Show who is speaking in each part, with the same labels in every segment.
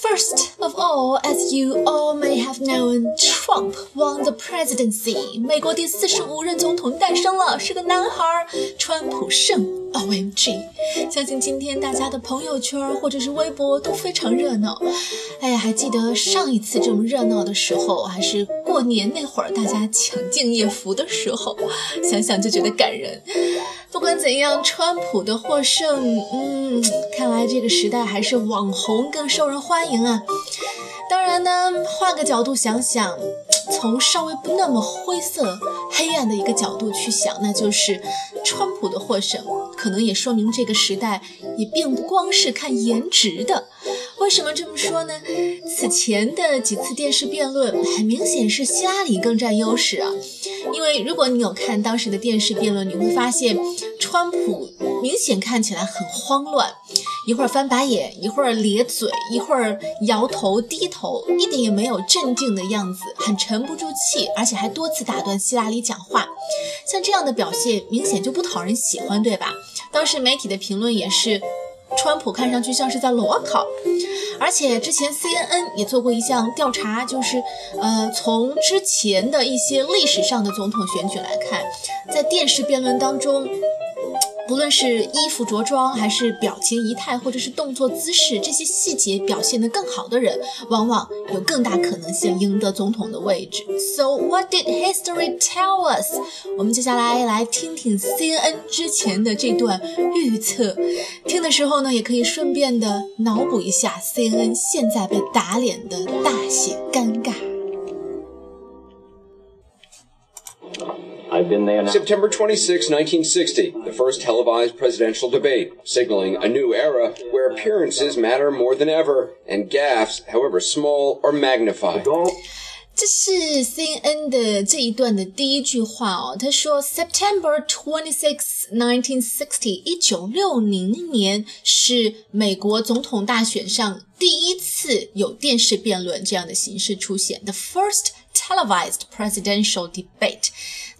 Speaker 1: First of all, as you all may have known, Trump won the presidency. 美国第四十五任总统诞生了，是个男孩，川普胜。OMG！相信今天大家的朋友圈或者是微博都非常热闹。哎呀，还记得上一次这么热闹的时候，还是过年那会儿，大家抢敬业福的时候，想想就觉得感人。不管怎样，川普的获胜，嗯，看来这个时代还是网红更受人欢迎啊。当然呢，换个角度想想，从稍微不那么灰色、黑暗的一个角度去想，那就是川普的获胜，可能也说明这个时代也并不光是看颜值的。为什么这么说呢？此前的几次电视辩论，很明显是希拉里更占优势啊。因为如果你有看当时的电视辩论，你会发现川普明显看起来很慌乱，一会儿翻白眼，一会儿咧嘴，一会儿摇头低头，一点也没有镇定的样子，很沉不住气，而且还多次打断希拉里讲话。像这样的表现，明显就不讨人喜欢，对吧？当时媒体的评论也是。川普看上去像是在裸考，而且之前 CNN 也做过一项调查，就是，呃，从之前的一些历史上的总统选举来看，在电视辩论当中。不论是衣服着装，还是表情仪态，或者是动作姿势，这些细节表现得更好的人，往往有更大可能性赢得总统的位置。So what did history tell us？我们接下来来听听 CNN 之前的这段预测。听的时候呢，也可以顺便的脑补一下 CNN 现在被打脸的大写尴尬。
Speaker 2: I've been there now. September 26, 1960, the first televised presidential debate, signaling a new era where appearances matter more than ever, and gaffes, however small, are magnified.
Speaker 1: 这是 CNN 的这一段的第一句话哦，他说：“September twenty six, nineteen sixty，一九六零年是美国总统大选上第一次有电视辩论这样的形式出现，the first televised presidential debate。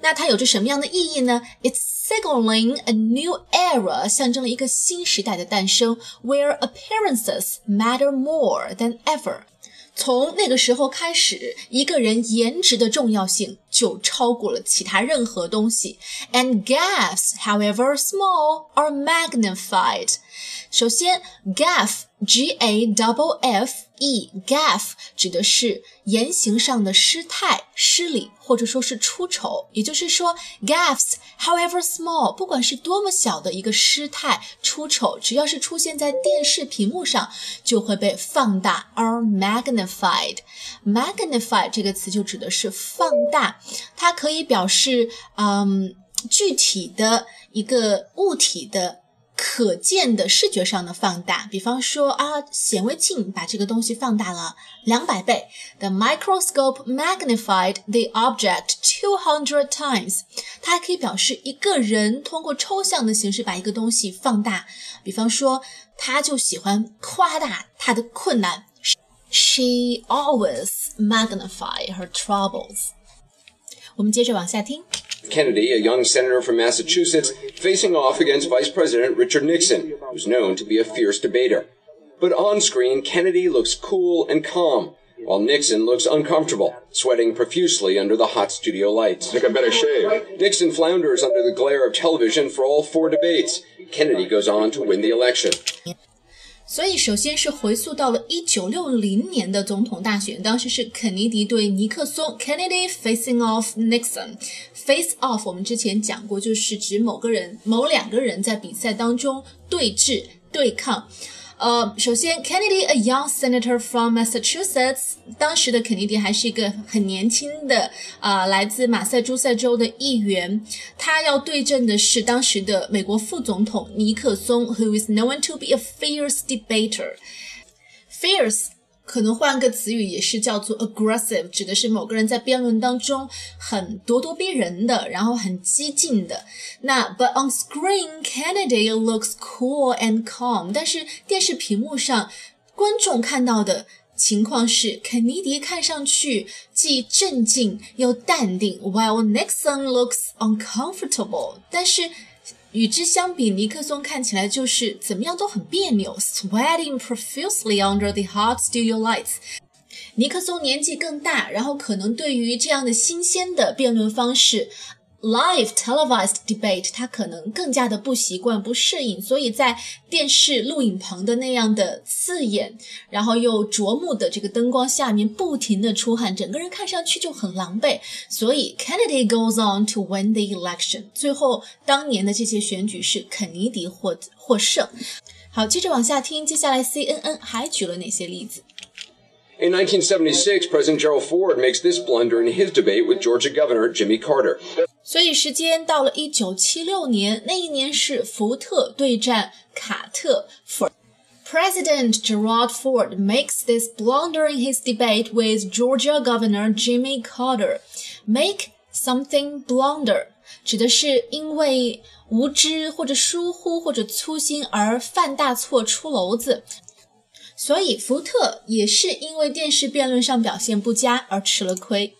Speaker 1: 那它有着什么样的意义呢？It's signaling a new era，象征了一个新时代的诞生，where appearances matter more than ever。从那个时候开始，一个人颜值的重要性就超过了其他任何东西。And gaffes, however small, are magnified. 首先，gaff G A double F E gaff 指的是言行上的失态、失礼，或者说是出丑。也就是说，gaffs however small，不管是多么小的一个失态、出丑，只要是出现在电视屏幕上，就会被放大，are magnified。magnify 这个词就指的是放大，它可以表示嗯具体的一个物体的。可见的视觉上的放大，比方说啊，显微镜把这个东西放大了两百倍。The microscope magnified the object two hundred times。它还可以表示一个人通过抽象的形式把一个东西放大。比方说，他就喜欢夸大他的困难。She always magnify her troubles。我们接着往下听。
Speaker 2: Kennedy, a young senator from Massachusetts, facing off against Vice President Richard Nixon, who's known to be a fierce debater. But on screen, Kennedy looks cool and calm, while Nixon looks uncomfortable, sweating profusely under the hot studio lights.
Speaker 3: Think I better shave.
Speaker 2: Nixon flounders under the glare of television for all four debates. Kennedy goes on to win the election.
Speaker 1: 所以，首先是回溯到了一九六零年的总统大选，当时是肯尼迪对尼克松 （Kennedy facing off Nixon）。Face off，我们之前讲过，就是指某个人、某两个人在比赛当中对峙、对抗。呃，首先，Kennedy，a young senator from Massachusetts，当时的肯尼迪还是一个很年轻的啊，来自马萨诸塞州的议员。他要对阵的是当时的美国副总统尼克松，who is known to be a fierce debater。Fierce 可能换个词语也是叫做 aggressive，指的是某个人在辩论当中很咄咄逼人的，然后很激进的。那 but on screen Kennedy looks cool and calm，但是电视屏幕上观众看到的情况是肯尼迪看上去既镇静又淡定，while Nixon looks uncomfortable，但是。与之相比，尼克松看起来就是怎么样都很别扭，sweating profusely under the hot studio lights。尼克松年纪更大，然后可能对于这样的新鲜的辩论方式。Live televised debate，他可能更加的不习惯、不适应，所以在电视录影棚的那样的刺眼，然后又灼目的这个灯光下面，不停的出汗，整个人看上去就很狼狈。所以 Kennedy goes on to win the election。最后，当年的这些选举是肯尼迪获获胜。好，接着往下听，接下来 CNN 还举了哪些例子？
Speaker 2: In 1976, President Gerald Ford makes this blunder in his debate with Georgia Governor Jimmy Carter.
Speaker 1: 所以时间到了一九七六年，那一年是福特对战卡特。For President Gerald Ford makes this blunder in his debate with Georgia Governor Jimmy Carter. Make something blunder 指的是因为无知或者疏忽或者粗心而犯大错出篓子。所以福特也是因为电视辩论上表现不佳而吃了亏。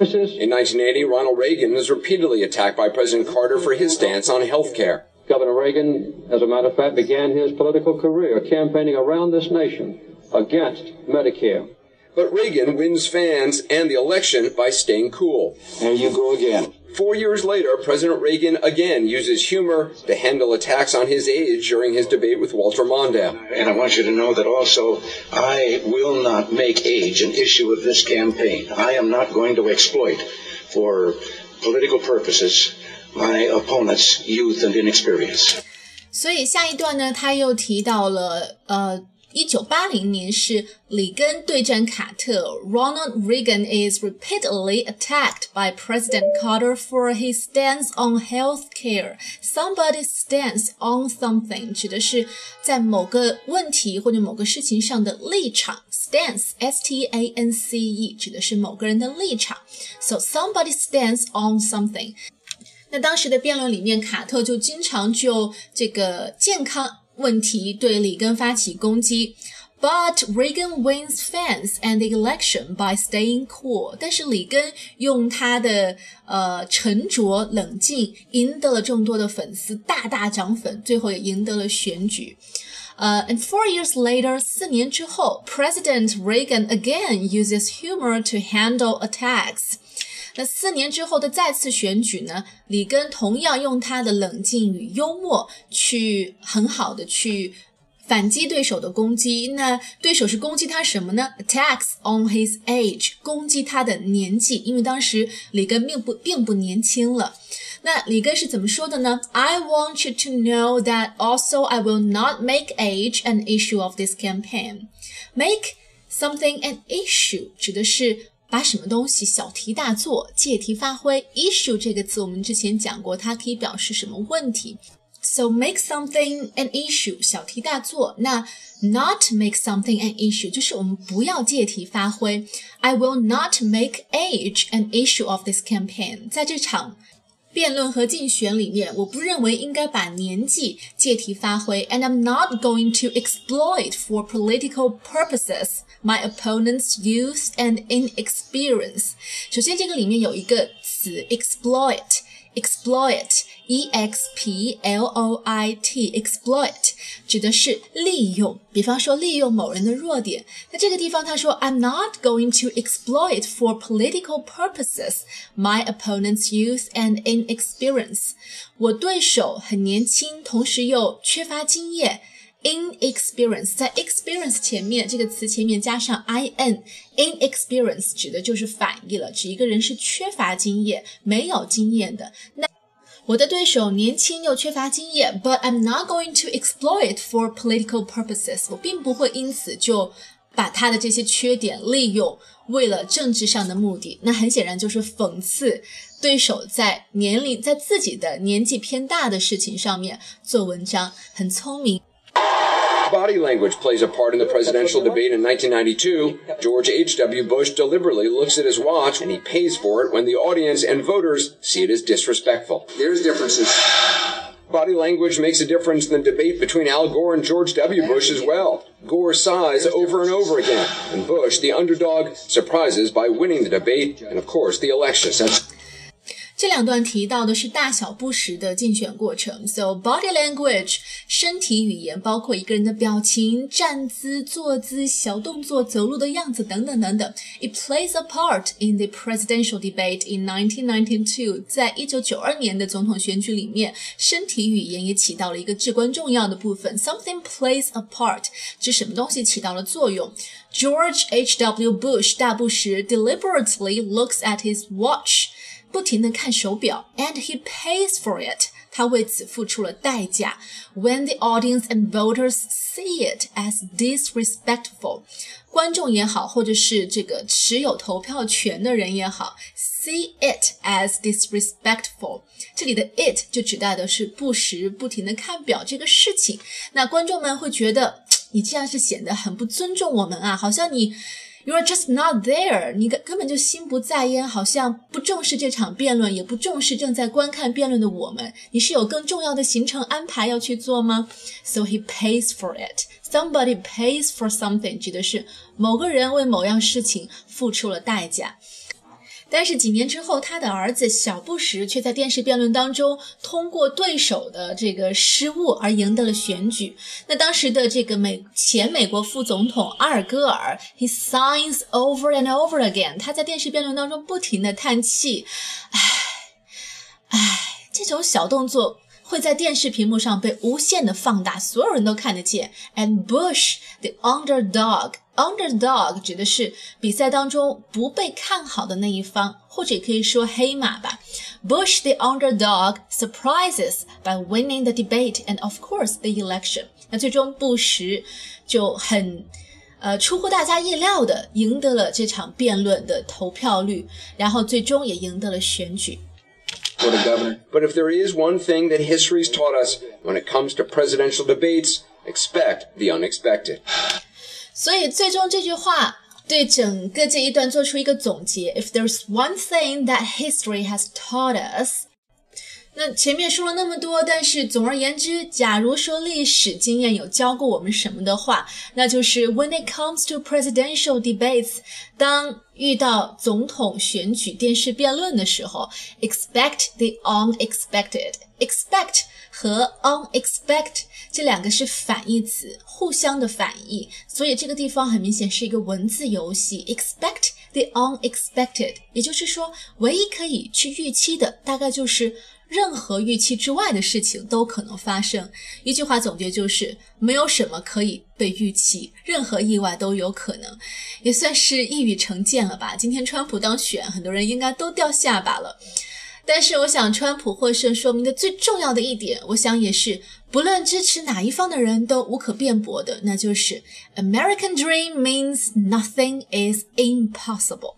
Speaker 2: In 1980, Ronald Reagan was repeatedly attacked by President Carter for his stance on health care.
Speaker 3: Governor Reagan, as a matter of fact, began his political career campaigning around this nation against Medicare.
Speaker 2: But Reagan wins fans and the election by staying cool.
Speaker 3: There you go again.
Speaker 2: Four years later, President Reagan again uses humor to handle attacks on his age during his debate with Walter Mondale.
Speaker 4: And I want you to know that also, I will not make age an issue of this campaign. I am not going to exploit for political purposes my opponent's youth and inexperience.
Speaker 1: 所以下一段呢，他又提到了呃 一九八零年是里根对战卡特，Ronald Reagan is repeatedly attacked by President Carter for his stance on health care. Somebody's stance on something 指的是在某个问题或者某个事情上的立场，stance S T A N C E 指的是某个人的立场。So somebody stands on something. 那当时的辩论里面，卡特就经常就这个健康。 问题对里根发起攻击。But Reagan wins fans and the election by staying cool。但是里根用他的呃沉着冷静赢得了众多的粉丝，大大涨粉，最后也赢得了选举。呃、uh,，and four years later，四年之后，President Reagan again uses humor to handle attacks。 那四年之后的再次选举呢？里根同样用他的冷静与幽默去很好的去反击对手的攻击。那对手是攻击他什么呢？Attacks on his age，攻击他的年纪，因为当时里根并不并不年轻了。那里根是怎么说的呢？I want you to know that also I will not make age an issue of this campaign. Make something an issue 指的是。把什么东西小题大做、借题发挥。issue 这个词我们之前讲过，它可以表示什么问题。So make something an issue，小题大做。那 not make something an issue 就是我们不要借题发挥。I will not make age an issue of this campaign。在这场辩论和竞选里面，我不认为应该把年纪借题发挥，and I'm not going to exploit for political purposes my opponent's youth and inexperience。首先，这个里面有一个词 exploit。exploit e x p l o i t exploit 指的是利用，比方说利用某人的弱点。那这个地方他说，I'm not going to exploit for political purposes my opponent's youth and inexperience。我对手很年轻，同时又缺乏经验。 Inexperience 在 experience 前面这个词前面加上 i n，inexperience 指的就是反义了，指一个人是缺乏经验、没有经验的。那我的对手年轻又缺乏经验，but I'm not going to exploit for political purposes。我并不会因此就把他的这些缺点利用，为了政治上的目的。那很显然就是讽刺对手在年龄在自己的年纪偏大的事情上面做文章，很聪明。
Speaker 2: Body language plays a part in the presidential debate in 1992. George H.W. Bush deliberately looks at his watch and he pays for it when the audience and voters see it as disrespectful.
Speaker 4: There's differences.
Speaker 2: Body language makes a difference in the debate between Al Gore and George W. Bush as well. Gore sighs over and over again, and Bush, the underdog, surprises by winning the debate and, of course, the election.
Speaker 1: 这两段提到的是大小不实的竞选过程。So body language，身体语言包括一个人的表情、站姿、坐姿、小动作、走路的样子等等等等。It plays a part in the presidential debate in 1992。在一九九二年的总统选举里面，身体语言也起到了一个至关重要的部分。Something plays a part，指什么东西起到了作用。George H.W. Bush 大布什 deliberately looks at his watch。 不停地看手表，and he pays for it。他为此付出了代价。When the audience and voters see it as disrespectful，观众也好，或者是这个持有投票权的人也好，see it as disrespectful，这里的 it 就指代的是不时不停地看表这个事情。那观众们会觉得你这样是显得很不尊重我们啊，好像你。You are just not there，你根根本就心不在焉，好像不重视这场辩论，也不重视正在观看辩论的我们。你是有更重要的行程安排要去做吗？So he pays for it. Somebody pays for something，指的是某个人为某样事情付出了代价。但是几年之后，他的儿子小布什却在电视辩论当中通过对手的这个失误而赢得了选举。那当时的这个美前美国副总统阿尔戈尔，he signs over and over again，他在电视辩论当中不停的叹气，唉，唉，这种小动作。会在电视屏幕上被无限的放大，所有人都看得见。And Bush the underdog，underdog 指的是比赛当中不被看好的那一方，或者也可以说黑马吧。Bush the underdog surprises by winning the debate and of course the election。那最终布什就很呃出乎大家意料的赢得了这场辩论的投票率，然后最终也赢得了选举。
Speaker 2: for the governor. But if there is one thing that history's taught us when it comes to presidential debates, expect the unexpected.
Speaker 1: 所以最终这句话对整个这一段做出一个总结。If there's one thing that history has taught us, 那前面说了那么多，但是总而言之，假如说历史经验有教过我们什么的话，那就是 when it comes to presidential debates，当遇到总统选举电视辩论的时候，expect the unexpected。expect 和 unexpect 这两个是反义词，互相的反义，所以这个地方很明显是一个文字游戏。expect the unexpected，也就是说，唯一可以去预期的，大概就是。任何预期之外的事情都可能发生。一句话总结就是：没有什么可以被预期，任何意外都有可能，也算是一语成谶了吧。今天川普当选，很多人应该都掉下巴了。但是，我想川普获胜说明的最重要的一点，我想也是不论支持哪一方的人都无可辩驳的，那就是 American Dream means nothing is impossible。